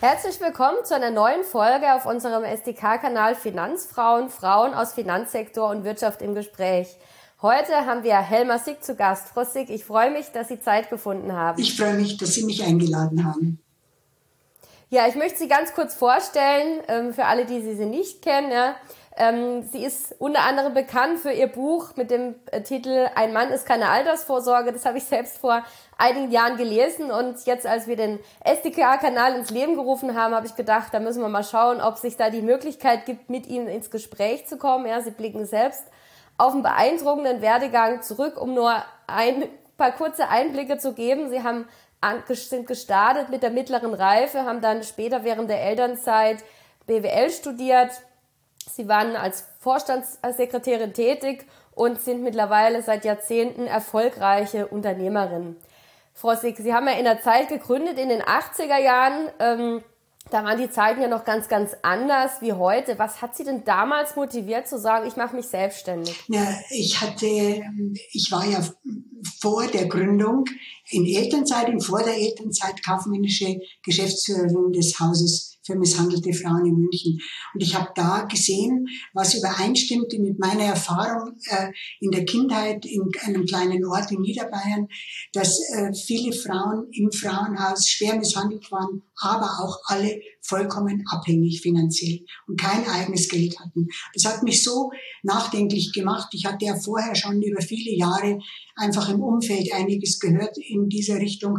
Herzlich willkommen zu einer neuen Folge auf unserem SDK-Kanal Finanzfrauen, Frauen aus Finanzsektor und Wirtschaft im Gespräch. Heute haben wir Helma Sick zu Gast. Frau Sick, ich freue mich, dass Sie Zeit gefunden haben. Ich freue mich, dass Sie mich eingeladen haben. Ja, ich möchte Sie ganz kurz vorstellen, ähm, für alle, die Sie nicht kennen. Ähm, sie ist unter anderem bekannt für ihr Buch mit dem äh, Titel Ein Mann ist keine Altersvorsorge. Das habe ich selbst vor einigen Jahren gelesen und jetzt, als wir den SDKA-Kanal ins Leben gerufen haben, habe ich gedacht, da müssen wir mal schauen, ob sich da die Möglichkeit gibt, mit Ihnen ins Gespräch zu kommen. Ja, Sie blicken selbst auf einen beeindruckenden Werdegang zurück, um nur ein paar kurze Einblicke zu geben. Sie haben sind gestartet mit der mittleren Reife, haben dann später während der Elternzeit BWL studiert, Sie waren als Vorstandssekretärin tätig und sind mittlerweile seit Jahrzehnten erfolgreiche Unternehmerin. Frau Sick, Sie haben ja in der Zeit gegründet, in den 80er Jahren. Ähm, da waren die Zeiten ja noch ganz, ganz anders wie heute. Was hat Sie denn damals motiviert zu sagen, ich mache mich selbstständig? Ja, ich hatte, ich war ja vor der Gründung in Elternzeit und vor der Elternzeit kaufmännische Geschäftsführerin des Hauses für misshandelte Frauen in München. Und ich habe da gesehen, was übereinstimmte mit meiner Erfahrung äh, in der Kindheit in einem kleinen Ort in Niederbayern, dass äh, viele Frauen im Frauenhaus schwer misshandelt waren, aber auch alle vollkommen abhängig finanziell und kein eigenes Geld hatten. Das hat mich so nachdenklich gemacht. Ich hatte ja vorher schon über viele Jahre einfach im Umfeld einiges gehört in dieser Richtung.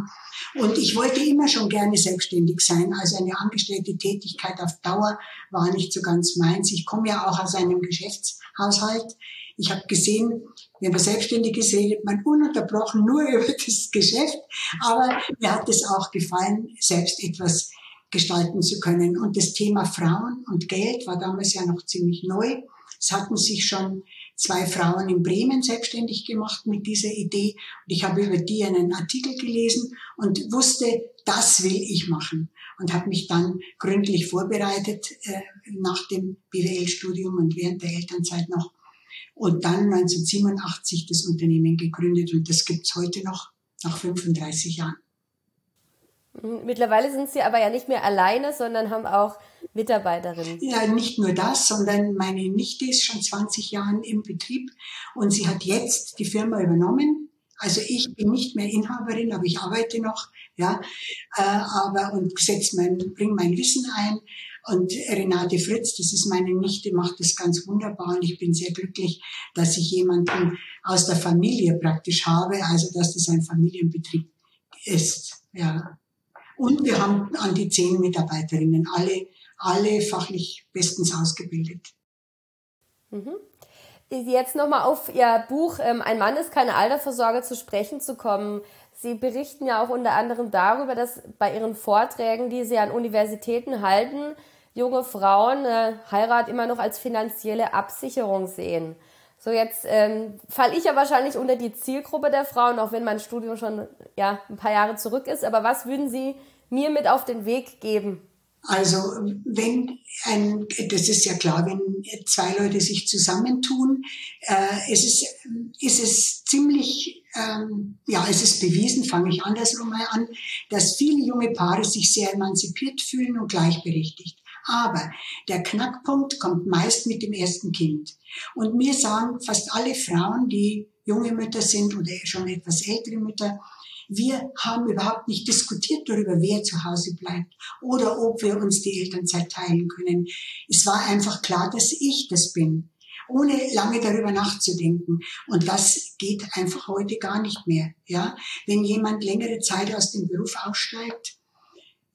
Und ich wollte immer schon gerne selbstständig sein. Also eine angestellte Tätigkeit auf Dauer war nicht so ganz meins. Ich komme ja auch aus einem Geschäftshaushalt. Ich habe gesehen, wenn man selbstständig ist, redet man ununterbrochen nur über das Geschäft. Aber mir hat es auch gefallen, selbst etwas gestalten zu können. Und das Thema Frauen und Geld war damals ja noch ziemlich neu. Es hatten sich schon zwei Frauen in Bremen selbstständig gemacht mit dieser Idee. Und ich habe über die einen Artikel gelesen und wusste, das will ich machen. Und habe mich dann gründlich vorbereitet äh, nach dem BWL-Studium und während der Elternzeit noch. Und dann 1987 das Unternehmen gegründet. Und das gibt's heute noch, nach 35 Jahren. Mittlerweile sind Sie aber ja nicht mehr alleine, sondern haben auch Mitarbeiterinnen. Ja, nicht nur das, sondern meine Nichte ist schon 20 Jahre im Betrieb und sie hat jetzt die Firma übernommen. Also ich bin nicht mehr Inhaberin, aber ich arbeite noch, ja, äh, aber und mein, bringe mein Wissen ein. Und Renate Fritz, das ist meine Nichte, macht das ganz wunderbar und ich bin sehr glücklich, dass ich jemanden aus der Familie praktisch habe, also dass das ein Familienbetrieb ist, ja. Und wir haben an die zehn Mitarbeiterinnen, alle, alle fachlich bestens ausgebildet. Mhm. Jetzt nochmal auf Ihr Buch ähm, Ein Mann ist keine Altersvorsorge zu sprechen zu kommen. Sie berichten ja auch unter anderem darüber, dass bei Ihren Vorträgen, die Sie an Universitäten halten, junge Frauen äh, Heirat immer noch als finanzielle Absicherung sehen. So, jetzt ähm, falle ich ja wahrscheinlich unter die Zielgruppe der Frauen, auch wenn mein Studium schon ja, ein paar Jahre zurück ist. Aber was würden Sie mir mit auf den Weg geben? Also wenn ein, das ist ja klar, wenn zwei Leute sich zusammentun, äh, es ist, ist es ziemlich, ähm, ja, es ist bewiesen, fange ich andersrum mal an, dass viele junge Paare sich sehr emanzipiert fühlen und gleichberechtigt. Aber der Knackpunkt kommt meist mit dem ersten Kind. Und mir sagen fast alle Frauen, die junge Mütter sind oder schon etwas ältere Mütter, wir haben überhaupt nicht diskutiert darüber, wer zu Hause bleibt oder ob wir uns die Elternzeit teilen können. Es war einfach klar, dass ich das bin, ohne lange darüber nachzudenken. Und das geht einfach heute gar nicht mehr. Ja, wenn jemand längere Zeit aus dem Beruf aussteigt,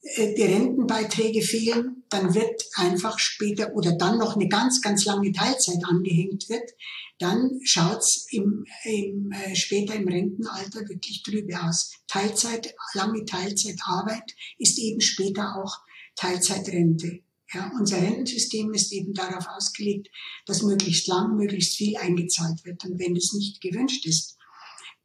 die Rentenbeiträge fehlen, dann wird einfach später oder dann noch eine ganz, ganz lange Teilzeit angehängt wird, dann schaut's im, im, äh, später im Rentenalter wirklich trübe aus. Teilzeit, lange Teilzeitarbeit ist eben später auch Teilzeitrente. Ja, unser Rentensystem ist eben darauf ausgelegt, dass möglichst lang, möglichst viel eingezahlt wird. Und wenn das nicht gewünscht ist,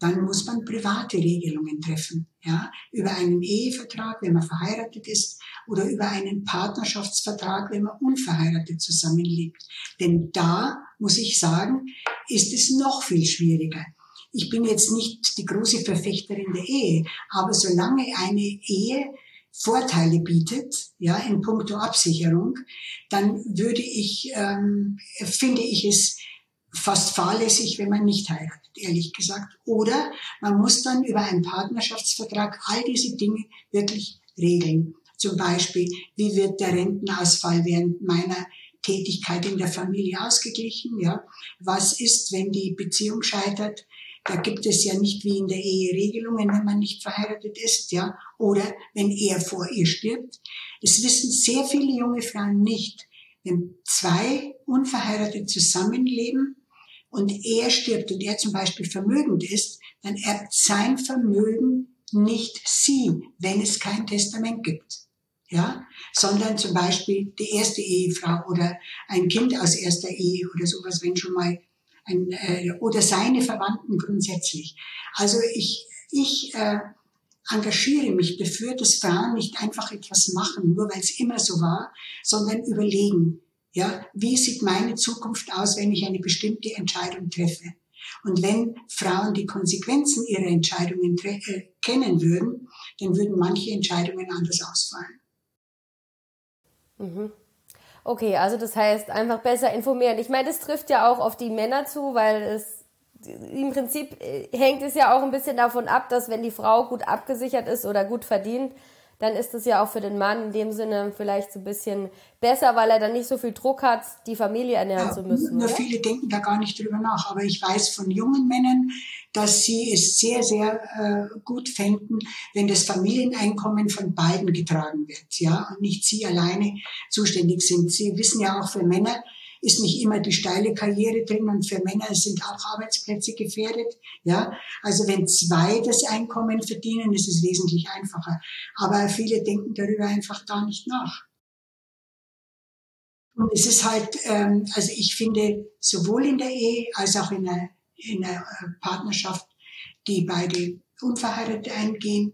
dann muss man private Regelungen treffen, ja, über einen Ehevertrag, wenn man verheiratet ist, oder über einen Partnerschaftsvertrag, wenn man unverheiratet zusammenlebt. Denn da, muss ich sagen, ist es noch viel schwieriger. Ich bin jetzt nicht die große Verfechterin der Ehe, aber solange eine Ehe Vorteile bietet, ja, in puncto Absicherung, dann würde ich, ähm, finde ich es fast fahrlässig, wenn man nicht heiratet, ehrlich gesagt. Oder man muss dann über einen Partnerschaftsvertrag all diese Dinge wirklich regeln. Zum Beispiel, wie wird der Rentenausfall während meiner Tätigkeit in der Familie ausgeglichen? Ja, was ist, wenn die Beziehung scheitert? Da gibt es ja nicht wie in der Ehe Regelungen, wenn man nicht verheiratet ist, ja, oder wenn er vor ihr stirbt. Das wissen sehr viele junge Frauen nicht. Wenn zwei unverheiratet zusammenleben und er stirbt und er zum Beispiel vermögend ist, dann erbt sein Vermögen nicht sie, wenn es kein Testament gibt. Ja, sondern zum Beispiel die erste Ehefrau oder ein Kind aus erster Ehe oder sowas, wenn schon mal ein, äh, oder seine Verwandten grundsätzlich. Also ich, ich äh, engagiere mich dafür, dass Frauen nicht einfach etwas machen, nur weil es immer so war, sondern überlegen, ja, wie sieht meine Zukunft aus, wenn ich eine bestimmte Entscheidung treffe? Und wenn Frauen die Konsequenzen ihrer Entscheidungen äh, kennen würden, dann würden manche Entscheidungen anders ausfallen. Mhm. Okay, also das heißt einfach besser informieren. Ich meine, das trifft ja auch auf die Männer zu, weil es im Prinzip äh, hängt es ja auch ein bisschen davon ab, dass wenn die Frau gut abgesichert ist oder gut verdient, dann ist es ja auch für den Mann in dem Sinne vielleicht so ein bisschen besser, weil er dann nicht so viel Druck hat, die Familie ernähren ja, zu müssen. Nur oder? viele denken da gar nicht drüber nach. Aber ich weiß von jungen Männern, dass sie es sehr, sehr äh, gut fänden, wenn das Familieneinkommen von beiden getragen wird, ja, und nicht sie alleine zuständig sind. Sie wissen ja auch für Männer, ist nicht immer die steile Karriere drin und für Männer sind auch Arbeitsplätze gefährdet. Ja, also wenn zwei das Einkommen verdienen, ist es wesentlich einfacher. Aber viele denken darüber einfach gar nicht nach. Und es ist halt, ähm, also ich finde, sowohl in der Ehe als auch in der, in der äh, Partnerschaft, die beide unverheiratet eingehen,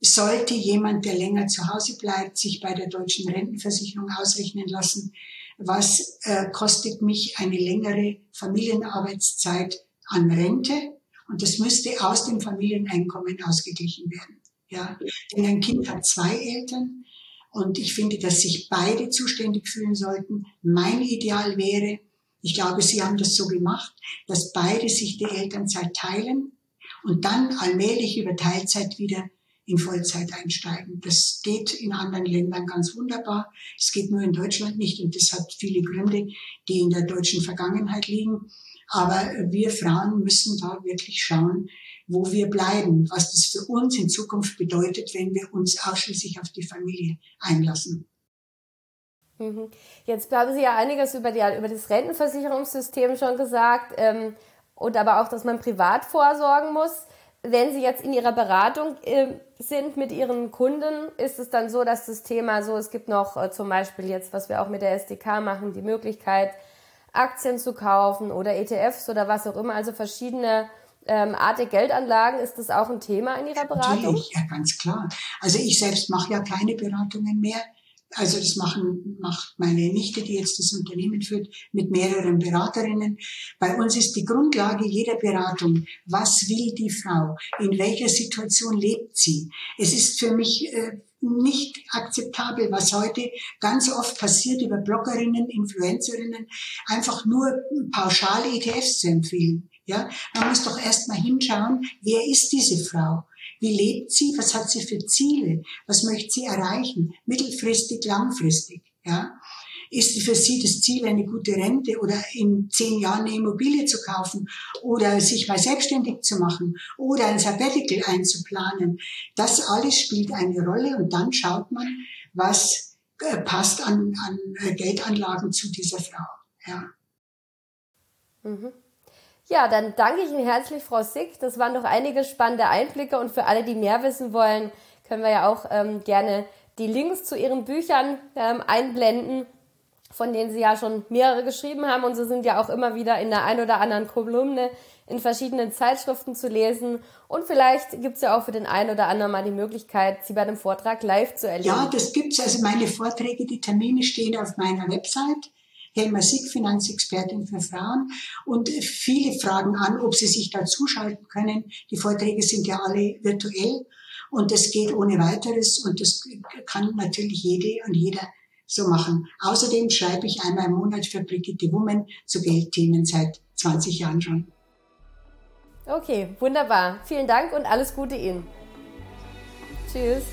sollte jemand, der länger zu Hause bleibt, sich bei der deutschen Rentenversicherung ausrechnen lassen, was äh, kostet mich eine längere Familienarbeitszeit an Rente und das müsste aus dem Familieneinkommen ausgeglichen werden. Ja, denn ein Kind hat zwei Eltern und ich finde, dass sich beide zuständig fühlen sollten. Mein Ideal wäre, ich glaube, Sie haben das so gemacht, dass beide sich die Elternzeit teilen und dann allmählich über Teilzeit wieder in Vollzeit einsteigen. Das geht in anderen Ländern ganz wunderbar. Es geht nur in Deutschland nicht und das hat viele Gründe, die in der deutschen Vergangenheit liegen. Aber wir Frauen müssen da wirklich schauen, wo wir bleiben, was das für uns in Zukunft bedeutet, wenn wir uns ausschließlich auf die Familie einlassen. Mhm. Jetzt haben Sie ja einiges über, die, über das Rentenversicherungssystem schon gesagt ähm, und aber auch, dass man privat vorsorgen muss wenn Sie jetzt in Ihrer Beratung äh, sind mit Ihren Kunden, ist es dann so, dass das Thema so, es gibt noch äh, zum Beispiel jetzt, was wir auch mit der SDK machen, die Möglichkeit, Aktien zu kaufen oder ETFs oder was auch immer, also verschiedene ähm, Art der Geldanlagen. Ist das auch ein Thema in Ihrer Beratung? Natürlich, ja, ganz klar. Also ich selbst mache ja keine Beratungen mehr. Also das machen, macht meine Nichte, die jetzt das Unternehmen führt, mit mehreren Beraterinnen. Bei uns ist die Grundlage jeder Beratung, was will die Frau? In welcher Situation lebt sie? Es ist für mich äh, nicht akzeptabel, was heute ganz oft passiert über Bloggerinnen, Influencerinnen, einfach nur pauschale ETFs zu empfehlen. Ja, man muss doch erst mal hinschauen, wer ist diese Frau? Wie lebt sie? Was hat sie für Ziele? Was möchte sie erreichen? Mittelfristig, langfristig, ja? Ist für sie das Ziel, eine gute Rente oder in zehn Jahren eine Immobilie zu kaufen oder sich mal selbstständig zu machen oder ein Sabbatical einzuplanen? Das alles spielt eine Rolle und dann schaut man, was äh, passt an, an äh, Geldanlagen zu dieser Frau. Ja. Mhm. Ja, dann danke ich Ihnen herzlich, Frau Sick. Das waren noch einige spannende Einblicke und für alle, die mehr wissen wollen, können wir ja auch ähm, gerne die Links zu Ihren Büchern ähm, einblenden, von denen Sie ja schon mehrere geschrieben haben und Sie sind ja auch immer wieder in der ein oder anderen Kolumne in verschiedenen Zeitschriften zu lesen. Und vielleicht gibt es ja auch für den einen oder anderen mal die Möglichkeit, Sie bei einem Vortrag live zu erleben. Ja, das gibt's. Also meine Vorträge, die Termine stehen auf meiner Website. Helma Sieg, Finanzexpertin für Frauen. Und viele fragen an, ob sie sich da zuschalten können. Die Vorträge sind ja alle virtuell. Und das geht ohne weiteres und das kann natürlich jede und jeder so machen. Außerdem schreibe ich einmal im Monat für Brigitte Woman zu Geldthemen seit 20 Jahren schon. Okay, wunderbar. Vielen Dank und alles Gute Ihnen. Tschüss.